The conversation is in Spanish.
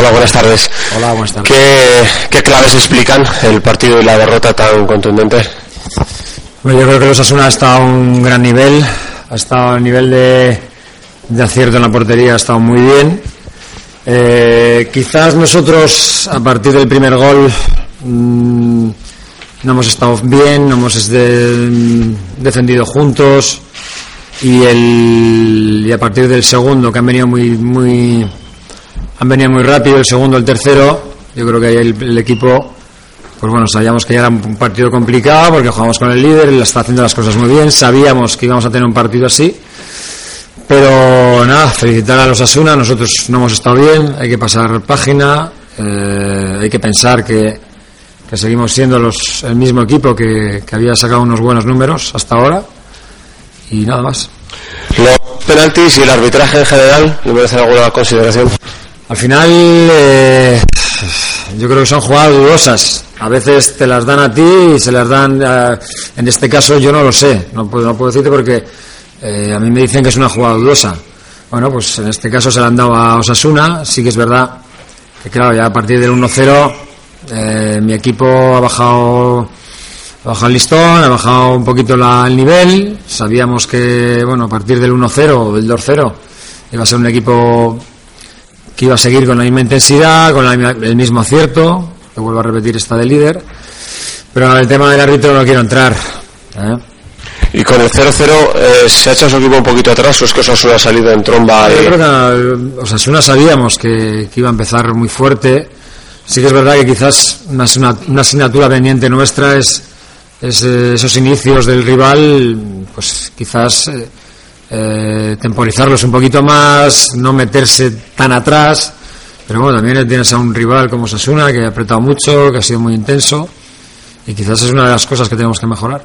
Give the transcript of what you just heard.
Hola, buenas tardes. Hola, buenas tardes. ¿Qué, qué claves explican el partido y la derrota tan contundente? Bueno, yo creo que los Asuna ha estado a un gran nivel, ha estado a nivel de, de acierto en la portería, ha estado muy bien. Eh, quizás nosotros, a partir del primer gol, mmm, no hemos estado bien, no hemos de, defendido juntos y, el, y a partir del segundo, que han venido muy, muy, han venido muy rápido, el segundo, el tercero, yo creo que ahí el, equipo, pues bueno, sabíamos que ya era un partido complicado porque jugamos con el líder, él está haciendo las cosas muy bien, sabíamos que íbamos a tener un partido así, pero nada, felicitar a los Asuna, nosotros no hemos estado bien, hay que pasar página, eh, hay que pensar que, que seguimos siendo los, el mismo equipo que, que había sacado unos buenos números hasta ahora y nada más. Los penaltis y el arbitraje en general, ¿le merecen alguna consideración? Al final, eh, yo creo que son jugadas dudosas. A veces te las dan a ti y se las dan. Eh, en este caso, yo no lo sé. No puedo, no puedo decirte porque eh, a mí me dicen que es una jugada dudosa. Bueno, pues en este caso se la han dado a Osasuna. Sí que es verdad que, claro, ya a partir del 1-0, eh, mi equipo ha bajado. Ha bajado el listón, ha bajado un poquito la, el nivel. Sabíamos que, bueno, a partir del 1-0 o del 2-0 iba a ser un equipo que iba a seguir con la misma intensidad, con la, el mismo acierto, que vuelvo a repetir, está de líder. Pero el tema del árbitro no quiero entrar. ¿eh? Y con el 0-0 eh, se ha hecho su equipo un poquito atrás, o es que Osasuna ha salido en tromba. Yo y... creo que Osasuna sabíamos que, que, iba a empezar muy fuerte. Sí que es verdad que quizás una, una asignatura pendiente nuestra es, es eh, esos inicios del rival, pues quizás eh, eh, temporizarlos un poquito más, no meterse tan atrás. Pero bueno, también tienes a un rival como Sasuna que ha apretado mucho, que ha sido muy intenso y quizás es una de las cosas que tenemos que mejorar.